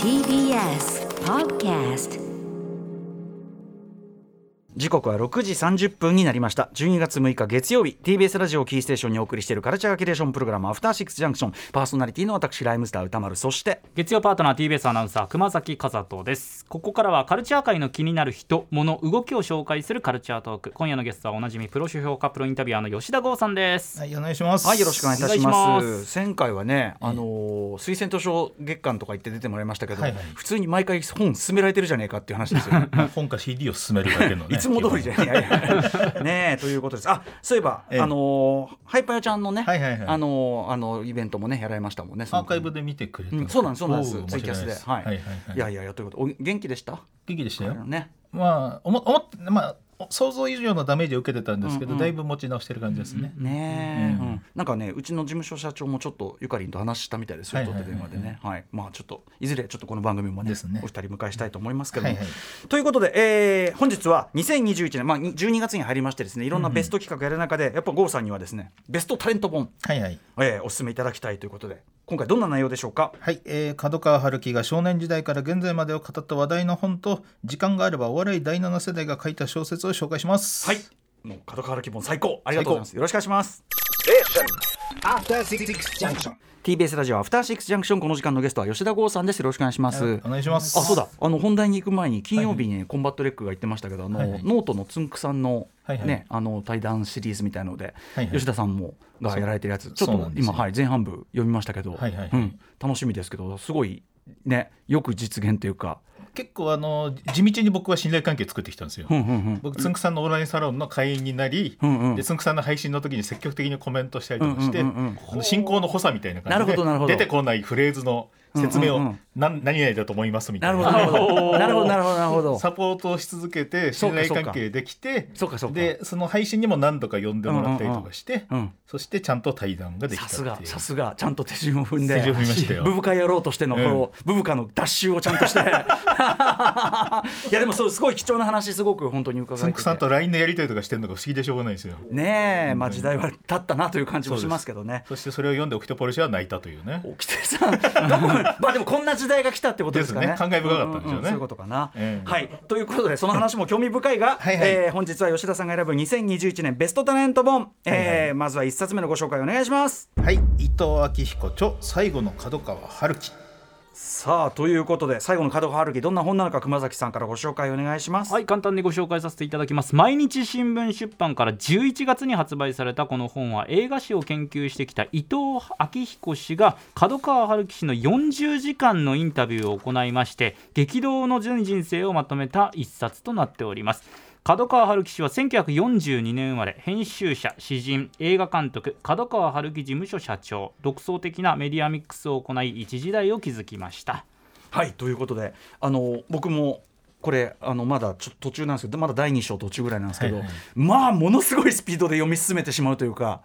TBS Podcast 時刻は6時30分になりました。12月6日月曜日 TBS ラジオキーステーションにお送りしているカルチャーキュレーションプログラムアフターシックスジャンクションパーソナリティの私ライムスター歌丸。そして月曜パートナー TBS アナウンサー熊崎和人です。ここからはカルチャー界の気になる人物動きを紹介するカルチャートーク。今夜のゲストはおなじみプロ批評家プロインタビュアーの吉田剛さんです、はい、お願いします。はいよろしくお願いいたします。前回はね、あのー推薦図書月間とか言って出てもらいましたけど、はいはい。普通に毎回本勧められてるじゃねえかっていう話ですよ 本か CD を進めるだけのね。いつも通りじゃ ねえねえということです。あそういえば、ええ。あのーハイパーちゃんのね、あのーあのイベントもねやられましたもんねアーカイブで見てくれそうなんですそうなんです。ツイキャスで。はい、はいはいはい。いやいやいやということ。お元気でした？元気でしたよ。ね。まあ、おも思って、まあ、想像以上のダメージを受けてたんですけど、うんうん。だいぶ持ち直してる感じですね。ねえ、うん。うん。なんかねうちの事務所社長もちょっとゆかりんと話したみたいですよ、はいはいはい。と電話でね、はい、まあちょっといずれちょっとこの番組もねですね。お二人迎えしたいと思いますけども、はいはい。ということで、えー本日は2021年、まあ、に12月に入りましてですねいろんなベスト企画やる中で、やっぱ豪さんにはですねベストタレント本、はいはい。えーお勧めいただきたいということで今回どんな内容でしょうか？はい、えー、角川春樹が少年時代から現在までを語った話題の本と時間があればお笑い第7世代が書いた小説を紹介します。はい。もう角川原本最高。ありがとうございます。よろしくお願いします。After Six Junction. TBS ラジオアフターシックスジャンクションこの時間のゲストは吉田豪さんです。よろしくお願いします、はいお願いします。あそうだ。あの本題に行く前に金曜日に、ねコンバット REC が言ってましたけどあの、はいはい。ノートのつんくさんの,、はいはい。ね、あの対談シリーズみたいので、はいはい。吉田さんもがやられてるやつちょっと今、はい、前半部読みましたけど、はいはいはい。うん、楽しみですけどすごいねよく実現というか、結構あの地道に僕は信頼関係作ってきたんですよ。うんうんうん。僕つんくさんのオンラインサロンの会員になり、うんうん。でつんくさんの配信の時に積極的にコメントしたりとかして、うんうんうん進行の補佐みたいな感じで出てこないフレーズの説明を、うんうんうん。何々だと思いますみたな。いるなほどなるほど。なるほど なるほどなるほど。サポートをし続けて信頼関係できてそうかそうか。でその配信にも何度か呼んでもらったりとかして、うんうんそしてちゃんと対談ができたさすがさすが。ちゃんと手順を踏んで。手順を踏みましたよ。ブブカ野郎としてのこの、ブブカの脱臭をちゃんとして。いやでもそうすごい貴重な話すごく本当に伺えてて。つんくさんと LINE のやり取りとかしてるのが不思議でしょうがないですよ。ねえまあ時代は経ったなという感じもしますけどね。そしてそれを読んでオキテポルシェは泣いたというね。沖手さんどこ まあでもこんな時代が来たってことですかね。ね。感慨深かったんでしょうねそういうことかな、ええ。はい。ということでその話も興味深いが はいはい。えー本日は吉田さんが選ぶ2021年ベストタレント本、えーまずは一冊目のご紹介お願いします。はい。伊藤昭彦著最後の角川春樹さあということで最後の角川春樹どんな本なのか熊崎さんからご紹介お願いします。はい簡単にご紹介させていただきます。毎日新聞出版から11月に発売されたこの本は映画史を研究してきた伊藤昭彦氏が角川春樹氏の40時間のインタビューを行いまして激動の純人生をまとめた一冊となっております。角川春樹氏は1942年生まれ編集者詩人映画監督角川春樹事務所社長独創的なメディアミックスを行い一時代を築きました。はいということであの僕もこれあのまだちょっと途中なんですけどまだ第2章途中ぐらいなんですけど、はいはい。まあものすごいスピードで読み進めてしまうというか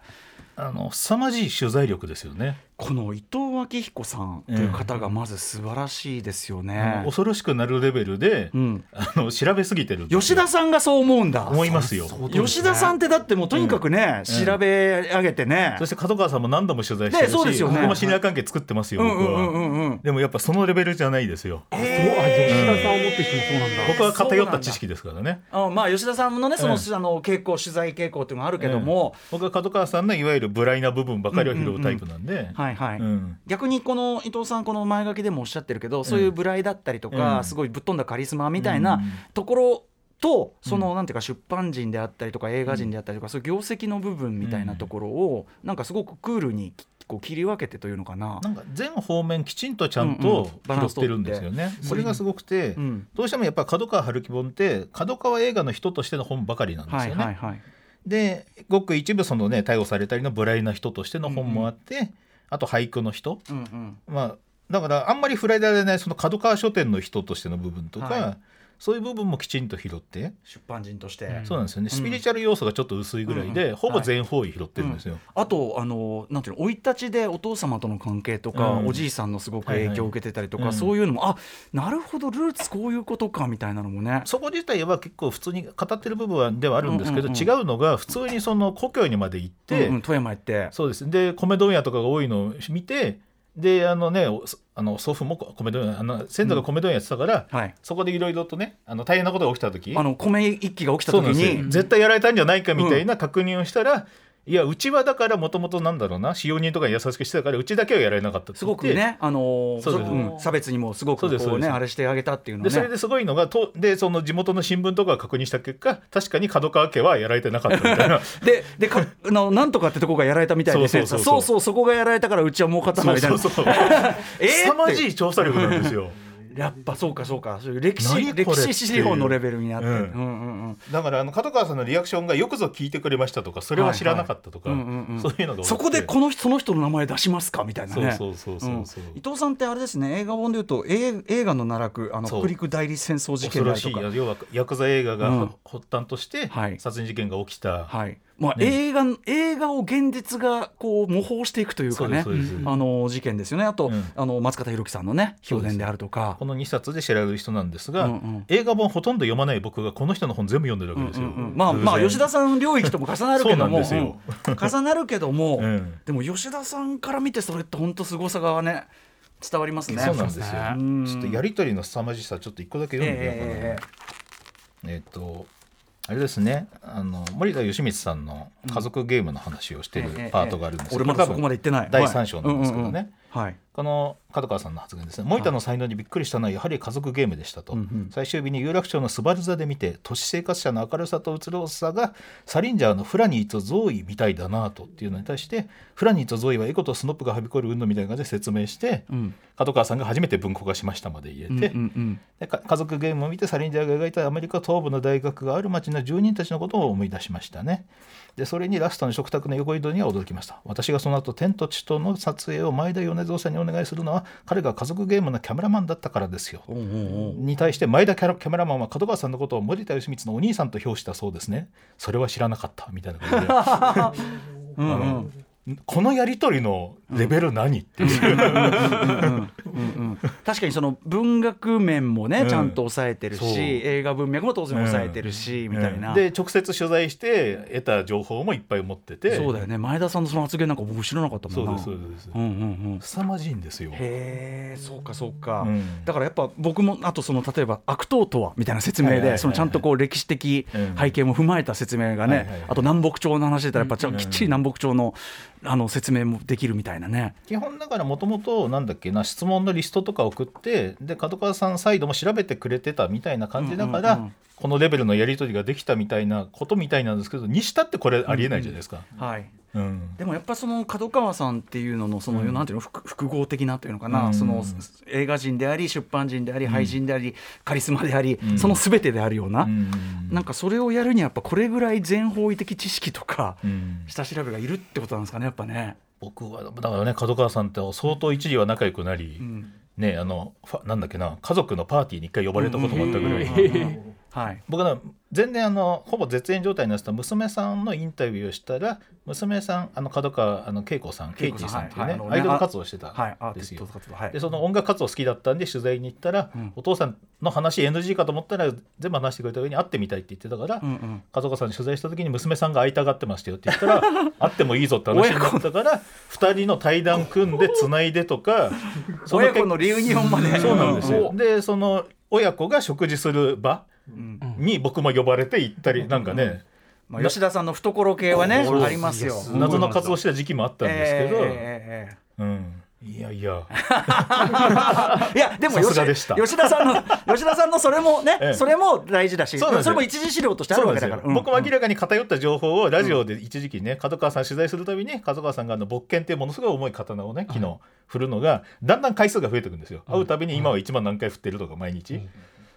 あの凄まじい取材力ですよね、この伊藤昭彦さんという方がまず素晴らしいですよね。恐ろしくなるレベルで、うん。あの調べすぎてる吉田さんがそう思うんだ。思いますよ。吉田さんってだってもうとにかくね、調べ上げてね、そして角川さんも何度も取材してるし、ねそうですよね。僕も信頼関係作ってますよ、僕は、うんうんうん。うんでもやっぱそのレベルじゃないですよ。そうあ吉田さんを持ってきてもそうなんだ。僕は偏った知識ですからね。あまあ吉田さんのねその,、えあの傾向取材傾向っていうのがあるけども、僕は角川さんのいわゆる無頼な部分ばかりを拾うタイプなんで、はいはい、うん。逆にこの伊藤さんこの前書きでもおっしゃってるけど、そういう無頼だったりとか、うん。すごいぶっ飛んだカリスマみたいなうんところとその、なんていうか出版人であったりとか映画人であったりとか、そういう業績の部分みたいなところを、なんかすごくクールにこう切り分けてというのかな。なんか全方面きちんとちゃんと拾ってるんですよね、それがすごくて、うん。どうしてもやっぱ角川春樹本って角川映画の人としての本ばかりなんですはいよね。はいはい。でごく一部そのね逮捕されたりの無頼な人としての本もあって、あと俳句の人、うんうん。まあだからあんまり触れられないその角川書店の人としての部分とか、はいそういう部分もきちんと拾って、出版人として、うん。そうなんですよね。スピリチュアル要素がちょっと薄いぐらいで、ほぼ全方位拾ってるんですよ。あとあのなんていうの生い立ちでお父様との関係とか、うん。おじいさんのすごく影響を受けてたりとか、はいはい。そういうのもあなるほどルーツこういうことかみたいなのもね。そこ自体は結構普通に語ってる部分はではあるんですけど、うんうんうん。違うのが普通にその故郷にまで行って、うんうん富山行って。そうです。で米問屋とかが多いのを見てであのねおあの祖父も米問屋あの先祖が米問屋やってたから、はい。そこでいろいろとねあの大変なことが起きた時。あの米一揆が起きた時に。絶対やられたんじゃないかみたいな確認をしたら、いやうちはだからもともとなんだろうな使用人とかに優しくしてたからうちだけはやられなかったってすごくね、あのーそうん差別にもすごくこうねあれしてあげたっていうのね。でそれですごいのがとでその地元の新聞とかが確認した結果確かに角川家はやられてなかったみたいな。ででかあのなんとかってとこがやられたみたいでそうそうそうそう。そうそこがやられたからうちは儲かったみたいな。そうそうそうえー凄まじい調査力なんですよ やっぱそうかそうか。そういう歴史歴史資料のレベルになって、うん。うんうんうん。だからあの角川さんのリアクションがよくぞ聞いてくれましたとかそれは知らなかったとか、はいはいうんうんうん。そういうのそこでこの人その人の名前出しますかみたいなね。そうそうそうそうそう。伊藤さんってあれですね。映画本でいうと映映画の奈落あの北陸代理戦争事件恐ろしい。要はヤクザ映画がうん。発端としてはい。殺人事件が起きた、はいまあね。映画映画を現実がこう模倣していくというかねあの事件ですよね。あと、うん。あの松方弘樹さんのね評伝であるとか。この2冊で知られる人なんですが、うんうん。映画本ほとんど読まない僕がこの人の本全部読んでるわけですよ。うんうん。うんまあまあ吉田さん領域とも重なるけども。重なるけども、うん。でも吉田さんから見てそれって本当凄さがね伝わりますね。そうなんですよ。うん。ちょっとやりとりの凄まじさちょっと一個だけ読んでみようかな。え。えっ、とあれですねあの森田義満さんの家族ゲームの話をしてるええパートがあるんですけど、俺まだそこまで行ってない。第三章なんですけどね。はい。この角川さんの発言ですね。森田の才能にびっくりしたのはやはり家族ゲームでしたと、うんうん。最終日に有楽町のスバル座で見て都市生活者の明るさとうつろさがサリンジャーのフラニーとゾーイみたいだなとっていうのに対してフラニーとゾーイはエコとスノップがはびこる運動みたいな感じで説明して、うん。角川さんが初めて文庫化しましたまで言えて、うんうんうん。でか家族ゲームを見てサリンジャーが描いたアメリカ東部の大学がある町の住人たちのことを思い出しましたね。でそれにラストの食卓の横移動には驚きました。私がその後天と地との撮影を前田米蔵さんにお願いするのは彼が家族ゲームのキャメラマンだったからですよ。おうおうおう。に対して前田キャラキャメラマンは角川さんのことを森田義満のお兄さんと評したそうですね。それは知らなかったみたいな感じで。うんうんこのやり取りのレベル何、っていう。確かにその文学面もね、うん。ちゃんと抑えてるし映画文脈も当然抑えてるし、みたいな、で直接取材して得た情報もいっぱい持ってて。そうだよね。前田さんのその発言なんか僕知らなかったもんな。そうですそうです。うんうんうん。凄まじいんですよ。へえそうかそうか、うん。だからやっぱ僕もあとその例えば悪党とはみたいな説明でそのちゃんとこう歴史的うん背景も踏まえた説明がねあと南北朝の話でたらやっぱきっちり南北朝のあの説明もできるみたいなね。基本だからもともとなんだっけな質問のリストとか送ってで角川さんサイドも調べてくれてたみたいな感じだから、うんうんうん。このレベルのやり取りができたみたいなことみたいなんですけどにしたってこれありえないじゃないですか。はいうん。でもやっぱその角川さんっていうののその、うん。なんていうの複複合的なというのかな、うん。その映画人であり出版人であり俳人であり、カリスマであり、うん。その全てであるような、うん。なんかそれをやるにはやっぱこれぐらい全方位的知識とか、うん。下調べがいるってことなんですかねやっぱね。僕はだからね角川さんって相当一時は仲良くなり、うん。ねあのなんだっけな家族のパーティーに一回呼ばれたこともあったぐらい、はい。僕は全然あのほぼ絶縁状態になってた娘さんのインタビューをしたら娘さんあの角川あの恵子さんケイチさんっていうね,、はいはいねアイドル活動してたんですよ。はい。でその音楽活動好きだったんで取材に行ったら、うん。お父さんの話 NG かと思ったら全部話してくれた上に会ってみたいって言ってたから、うんうん。角川さんに取材した時に娘さんが会いたがってましたよって言ったら 会ってもいいぞって話になったから2人の対談組んでつないでとかそ 親子のリユニオンまで。そうなんですよ。おでその親子が食事する場うんに僕も呼ばれて行ったりなんかね、まあ、吉田さんの懐系はねありますよ。謎の活動してた時期もあったんですけど、えええええうん、いやいや。え いやでも吉吉田さんの吉田さんのそれもね、ええ。それも大事だしそれも一次資料としてあるわけだから。うん僕も明らかに偏った情報をラジオで一時期ね、角川さん取材するたびに角川さんがあの勃剣っていうものすごい重い刀をね昨日振るのがだんだん回数が増えていくんですよ。会うたびに今は1万何回振ってるとか毎日、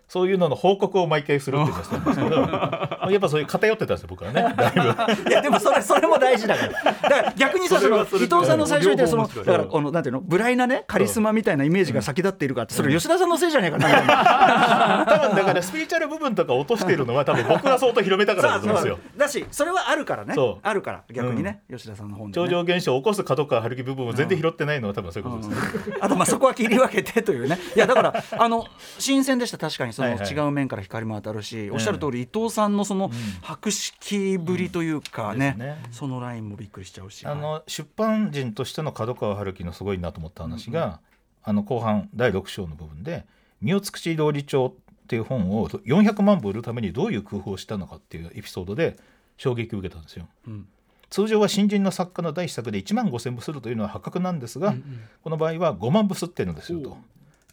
そういうのの報告を毎回するっていうのをしてるんですけどやっぱそういう偏ってたんですよ僕はね。だいぶ。いやでもそれそれも大事だから。だから逆にさその伊藤さんの最初に言ってそのだからこのなんていうのブライなねカリスマみたいなイメージが先立っているかってそれ吉田さんのせいじゃないかな。多分だからスピリチュアル部分とか落としてるのは多分僕が相当広めたからだと思うんですよ。だしそれはあるからね。あるから逆にね、吉田さんの本で、超ね、常現象を起こす角川春樹部分を全然拾ってないのは多分そういうことですね。あとまあそこは切り分けてというね。いやだからあの新鮮でした確かにそその違う面から光も当たるし、おっしゃる通り伊藤さんのその博識ぶりというかね,、そのラインもびっくりしちゃうし。あの出版人としての角川春樹のすごいなと思った話が、あの後半第6章の部分で「身を尽くし料理長」っていう本を400万部売るためにどういう工夫をしたのかっていうエピソードで衝撃を受けたんですよ。うん。通常は新人の作家の第一作で1万5,000部するというのは破格なんですが、この場合は5万部すってるんですよと。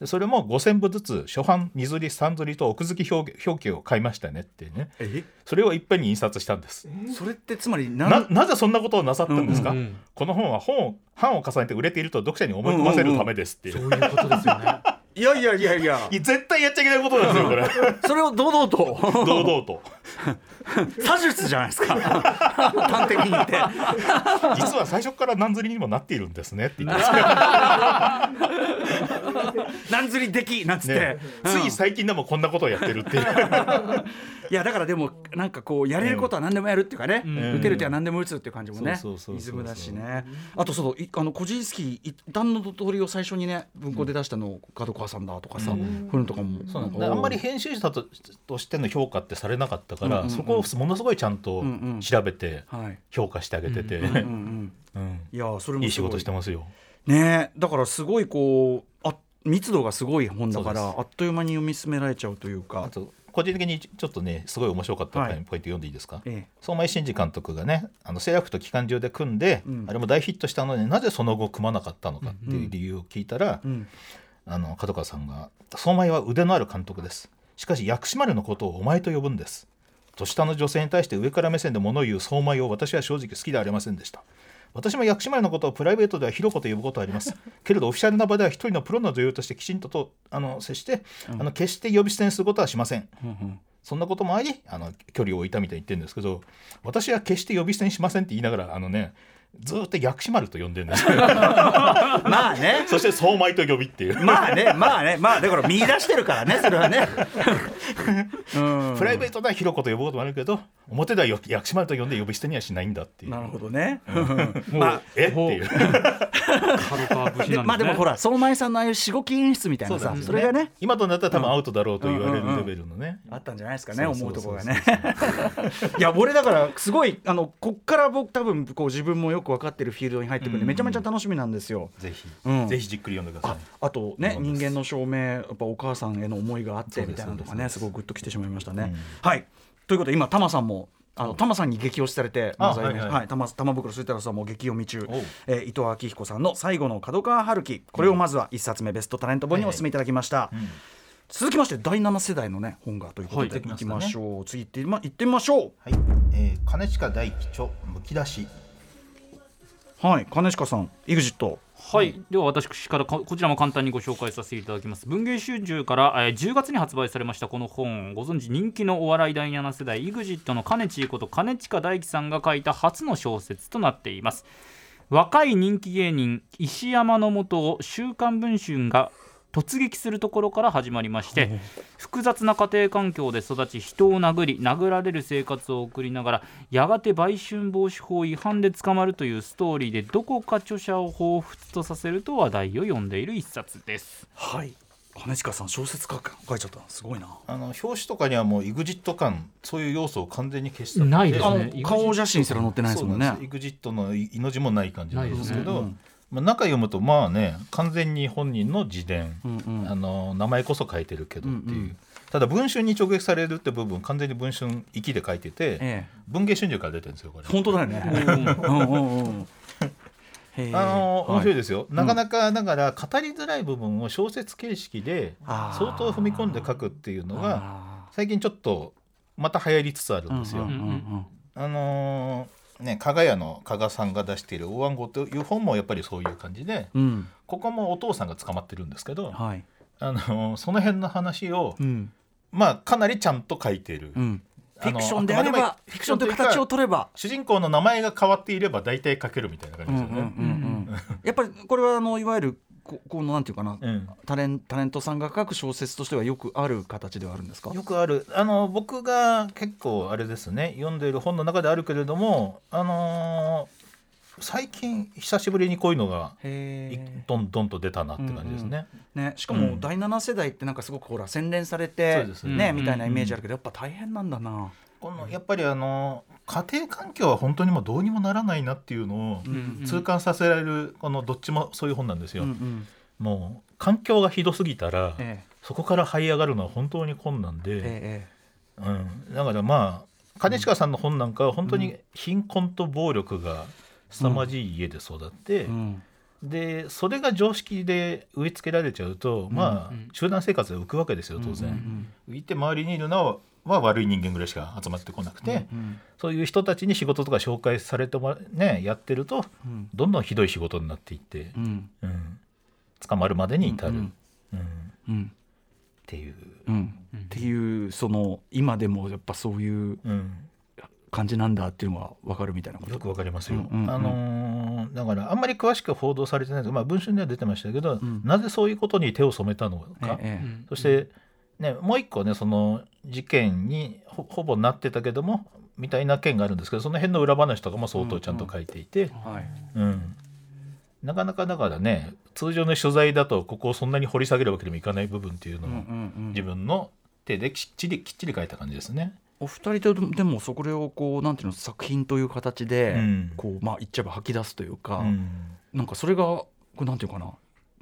でそれも5,000部ずつ初版二釣り三釣りと奥付き表表記を買いましたねってね。え？それをいっぺんに印刷したんです。それってつまりなななぜそんなことをなさったんですか、うんうんこの本は本を版を重ねて売れていると読者に思い込ませるためですっていう,、そういうことですよね。いやいやいやいや。いや絶対やっちゃいけないことなんですよこれ。それを堂々と？堂々と。詐術 じゃないですか。端的に言って。実は最初から何釣りにもなっているんですねって言って 何釣りできなんつって、ね、うん。つい最近でもこんなことをやってるっていう。いやだからでもなんかこうやれることは何でもやるっていうかね、ん。打てる手は何でも打つっていう感じもね。そうそうそうそうイズムだしね。あとそういあのコジンスキー一旦の鳥を最初にね文庫で出したの角川さんだとかさ、そういうのとかもあんまり編集者ととしての評価ってされなかったから、うんうんうん。そこをものすごいちゃんとうんうん。調べてはい。評価してあげてて、うんうんうんうんいやそれもい。い仕事してますよ。ね。だからすごいこうあ密度がすごい本だからあっという間に読み進められちゃうというか。あと個人的にちょっとねすごい面白かったポはい。イント読んでいいですか、え相馬真二監督がねあのセーラフと機関銃で組んで、うん。あれも大ヒットしたのになぜその後組まなかったのかっていう理由を聞いたら、えうん。あの角川さんが「相馬は腕のある監督です。しかし薬師丸のことをお前と呼ぶんです」年下の女性に対して上から目線で物を言う相馬を私は正直好きではありませんでした私も薬師丸のことをプライベートでは広子と呼ぶことはあります。けれどオフィシャルな場では一人のプロの女優としてきちんととあの接して、あの決して呼び捨てにすることはしません。うんうん。そんなこともありあの距離を置いたみたいに言ってるんですけど私は決して呼び捨てにしませんって言いながらあのねずーっと薬師丸と呼んでるんですよ。まあね。そして相馬と呼びっていう。まあねまあねまあだから見出してるからねそれはね。うん。プライベートではひろこと呼ぶこともあるけど表ではよ薬師丸と呼んで呼び捨てにはしないんだっていう。なるほどね。まあえ？っていう。まあでもほら相馬井さんのああいうしごき演出みたいなさそ,、れがね。今となったら多分アウトだろうと言われるレベルのね、あったんじゃないですかね思うところがね。いや俺だからすごいあのこっから僕多分こう自分もよく分かってるフィールドに入ってくるんでうん。めちゃめちゃ楽しみなんですよ。ぜひ、うん。ぜひじっくり読んでくださあい。あとね人間の証明やっぱお母さんへの思いがあってみたいなのとかねす。ごいグッときてしまいましたね。うん。はい。ということで今タマさんもあのタマさんに激推しされてあまずははいはい。はい。玉玉袋スイタロさんも激読み中。えー伊藤昭彦さんの最後の角川春樹。これをまずは一冊目ベストタレント本にお勧めいただきました。うん。続きまして第7世代のね本がということで、はいい、きましょう、次行ってみま行ってみましょはい、えー、兼近大吉著むき出し。うはい金近さん EXIT はい、では私からこちらも簡単にご紹介させていただきます。文藝春秋から、えー10月に発売されましたこの本。ご存知人気のお笑い第7世代 EXIT の金千こと金近大樹さんが書いた初の小説となっています。若い人気芸人石山のもとを「週刊文春」が突撃するところから始まりまして複雑な家庭環境で育ち人を殴り殴られる生活を送りながらやがて売春防止法違反で捕まるというストーリーでどこか著者を彷彿とさせると話題を呼んでいる一冊です。はい。金近さん小説書く書いちゃったすごいな。あの表紙とかにはもう EXIT 感そういう要素を完全に消したのないですあね。の顔写真すら載ってないですもんね。そうなんです。EXIT のいの字もない感じなんですけど、ないですねまあ、中読むとまあね完全に本人の自伝、うんうん。あの名前こそ書いてるけどっていう、うんうん。ただ文春に直撃されるって部分完全に文春息で書いてて、ええ。文芸春秋から出てるんですよこれ。本当だよね。あの面白いでですよ、なかなかだから語りづらい部分を小説形式で相当踏み込んで書くっていうのが最近ちょっとまた流行りつつあるんですよ。あのーね加賀屋の加賀さんが出している「大暗号」という本もやっぱりそういう感じでうん。うんここもお父さんが捕まってるんですけど、はい。あのーその辺の話を、うん。まあかなりちゃんと書いている、うん。フィクションであればフィクションという形を取れば。主人公の名前が変わっていれば大体書けるみたいな感じですよね。やっぱりこれはあのいわゆるここのなんていうかなうん。タレンタレントさんが書く小説としてはよくある形ではあるんですか？よくある。あの僕が結構あれですね。読んでいる本の中であるけれどもあのー最近久しぶりにこういうのがどんどんと出たなって感じですね。え、ね、しかうん。も第7世代ってなんかすごくほら洗練されて、ねうんみたいなイメージあるけどやっぱ大変なんだな。このやっぱりあの家庭環境は本当にもうどうにもならないなっていうのをうん痛感させられるこのどっちもそういう本なんですよ。うんうん。もう環境がひどすぎたらえそこから這い上がるのは本当に困難えで、えうん、だからまあ兼近さんの本なんかは本当に貧困と暴力が凄まじい家で育って、えうん。でそれが常識で植え付けられちゃうと、まあうん集団生活で浮くわけですよ当然。いて周りにいるのはは悪い人間ぐらいしか集まってこなくて、うんそういう人たちに仕事とか紹介されてもらねやってるとうん。どんどんひどい仕事になっていって、うん。うん。捕まるまでに至る、ううん。ん。うん。っていう、うん。っていうその今でもやっぱそういううん、感じなんだっていうのが分かるみたいなこと。よくわかりますよ。うんうんうん。あのーだからあんまり詳しく報道されてないですまあ、文春では出てましたけど、ん。なぜそういうことに手を染めたのか、ええ。うんそして、ね、もう一個ねその事件にほほぼなってたけどもみたいな件があるんですけどその辺の裏話とかも相当ちゃんと書いていて、はい。うん。なかなかだからね通常の取材だとここをそんなに掘り下げるわけにもいかない部分っていうのを、うん自分の手できっちりきっちり書いた感じですね。お二人とでもそれをこうなんていうの作品という形で、うん。こうまあ言っちゃえば吐き出すというか、うん。なんかそれがこれなんていうかな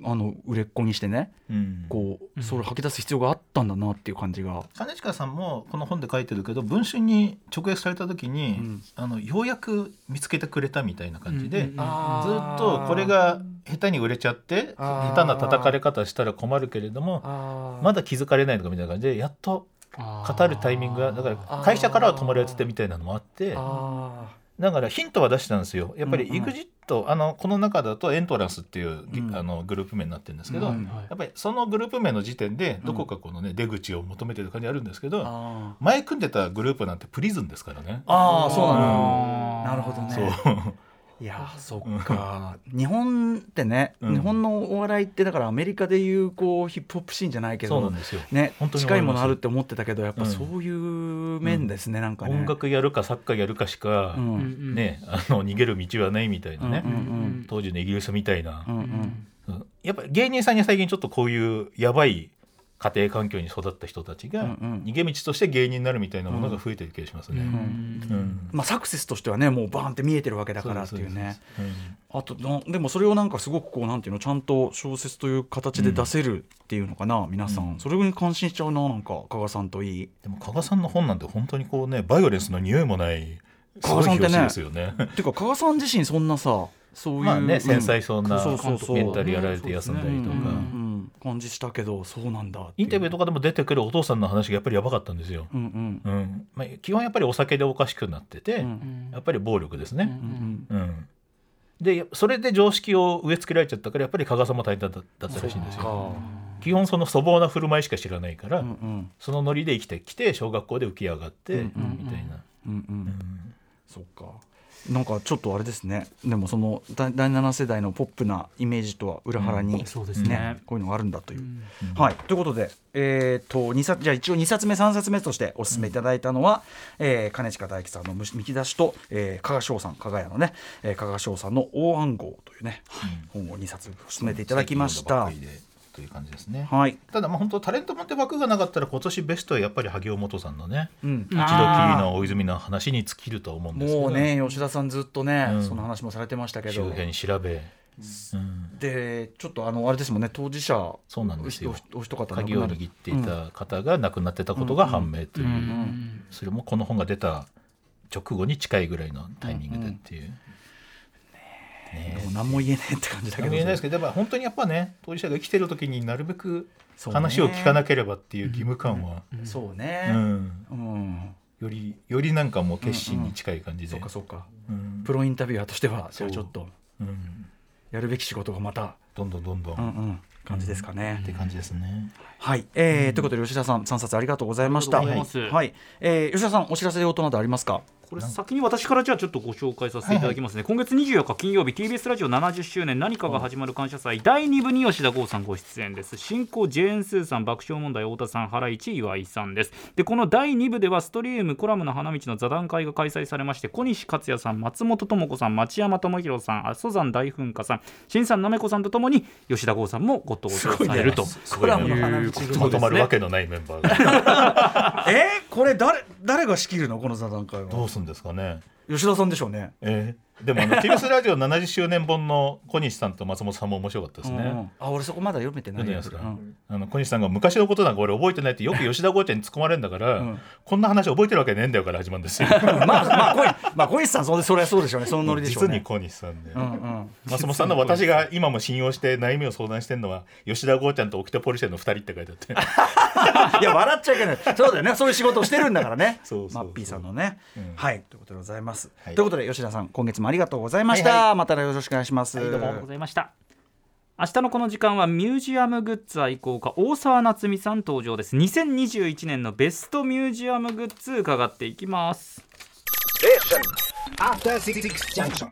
あの売れっ子にしてねうん。こうそれを吐き出す必要があったんだなっていう感じが、金近さんもこの本で書いてるけど文春に直訳された時に、うん。あのようやく見つけてくれたみたいな感じで、うんうん。うんずっとこれが下手に売れちゃって下手な叩かれ方したら困るけれどもあまだ気づかれないのかみたいな感じでやっと語るタイミングがだから会社からは止まるやつってみたいなのもあってあだからヒントは出したんですよ。やっぱりうんうん。EXIT、あのこの中だとエントランスっていう、うん。あのグループ名になってるんですけど、うんやっぱりそのグループ名の時点でどこかこのね、出口を求めてる感じあるんですけど、あ前組んでたグループなんてプリズンですからね。あーそうなんだ。あーなるほどね。そういやーそっか。日本ってね、うん。日本のお笑いってだからアメリカでいうこうヒップホップシーンじゃないけどそうなんですよ。ね本当に思近いものあるって思ってたけどやっぱうんそういう面ですね、なんかね。音楽やるかサッカーやるかしか、うん。うんねあの逃げる道はないみたいなね、うんうん当時のイギリスみたいな、うんうん。うんやっぱり芸人さんに最近ちょっとこういうやばい家庭環境に育った人たちが逃げ道として芸人になるみたいなものが増えてる気がしますね。まあ、サクセスとしてはねもうバーンって見えてるわけだからっていうね。あとなでもそれをなんかすごくこうなんていうのちゃんと小説という形で出せるっていうのかな、皆さん、うん。それに感心しちゃうななんか加賀さんといい。でも加賀さんの本なんて本当にこうねバイオレンスの匂いもないす加賀さんってね。紙ですよね。ていうか加賀さん自身そんなさそういう、まあねん。繊細そうなメンタルやられて休んだりとか、感じしたけどそうなんだインタビューとかでも出てくるお父さんの話がやっぱりやばかったんですよ。うんうん。うん。まあ、基本やっぱりお酒でおかしくなってて、うんやっぱり暴力ですね。うんうん。でそれで常識を植え付けられちゃったからやっぱり加賀さんも大変だったらしいんですよ。か。基本その粗暴な振る舞いしか知らないから、うんうん。そのノリで生きてきて小学校で浮き上がって、うんうんみたいな。うんうん。うんそっか。なんかちょっとあれですね。でもその第第7世代のポップなイメージとは裏腹に、うんそうですね。こういうのがあるんだという。うん。はい、ということで、えー、と2冊じゃあ一応2冊目3冊目としてお勧めいただいたのは、えー金近大樹さんの「むし見出し」と、えー、加賀翔さん加賀屋のね、えー、加賀翔さんの「大暗号」というね、本を2冊勧めていただきました。という感じですね。はい、ただまあ本当タレントもって枠がなかったら今年ベストはやっぱり萩尾元さんのねうん。一度きりの大泉の話に尽きると思うんですけど。もうね吉田さんずっとね、うん。その話もされてましたけど。周辺調べ、うん、でちょっとあのあれですもんね当事者そうなんですよ。お一方亡鍵を握っていた方が亡くなってたことが判明という、うん。うん。それもこの本が出た直後に近いぐらいのタイミングでっていう。ねもう何も言えねえって感じだけど。何も言えないですけどやっぱ本当にやっぱね当事者が生きてる時になるべく話を聞かなければっていう義務感は、そうね、うん。うん。よりよりなんかもう決心に近い感じで、そうかそうか。うん。プロインタビュアーとしてはじそうゃあちょっとう。んやるべき仕事がまた、どんどんどんどん、うんうっん、感じですかね。て感じですね。はい、えーということで吉田さん3冊ありがとうございました。ありがとうございます。はい、えー吉田さんお知らせ用となどありますか？これ先に私からじゃあちょっとご紹介させていただきますね、今月24日金曜日 TBS ラジオ70周年何かが始まる感謝祭第2部に吉田剛さんご出演です。進行ジェーン・スーさん爆笑問題太田さんハライチ岩井さんです。でこの第2部ではストリームコラムの花道の座談会が開催されまして小西克也さん松本智子さん町山智博さん阿蘇山大噴火さん新さんなめこさんとともに吉田剛さんもご登場されると。コラムの花道組まとまるわけのないメンバーが。えーこれ誰誰が仕切るの？この座談会は。どうすんですかね。吉田さんでしょうね。えーでもあの TBS ラジオ70周年本の小西さんと松本さんも面白かったですね、うんうん。あ俺そこまだ読めてない。ですか？うん。あの小西さんが昔のことなんか俺覚えてないってよく吉田剛ちゃんに突っ込まれるんだから、ん。こんな話覚えてるわけねえんだよから始まるんですよ。まあまあ小西まあ小西さんそれそれはそうでしょうね。そのノリでしょうね。実に小西さんで、うんうん。松本さんの私が今も信用して悩みを相談してるのは吉田剛ちゃんとオキテポルシェの2人って書いてあって。いや笑っちゃいけない。そうだよね。そういう仕事をしてるんだからね。そうそうマッピーさんのね、うんはい。ということでございます、はい。ということで吉田さん今月もありがとうございました、はいはまたよろしくお願いします、ありがとうございました。明日のこの時間はミュージアムグッズ愛好家大沢夏美さん登場です。2021年のベストミュージアムグッズ伺っていきます。After Six Junction.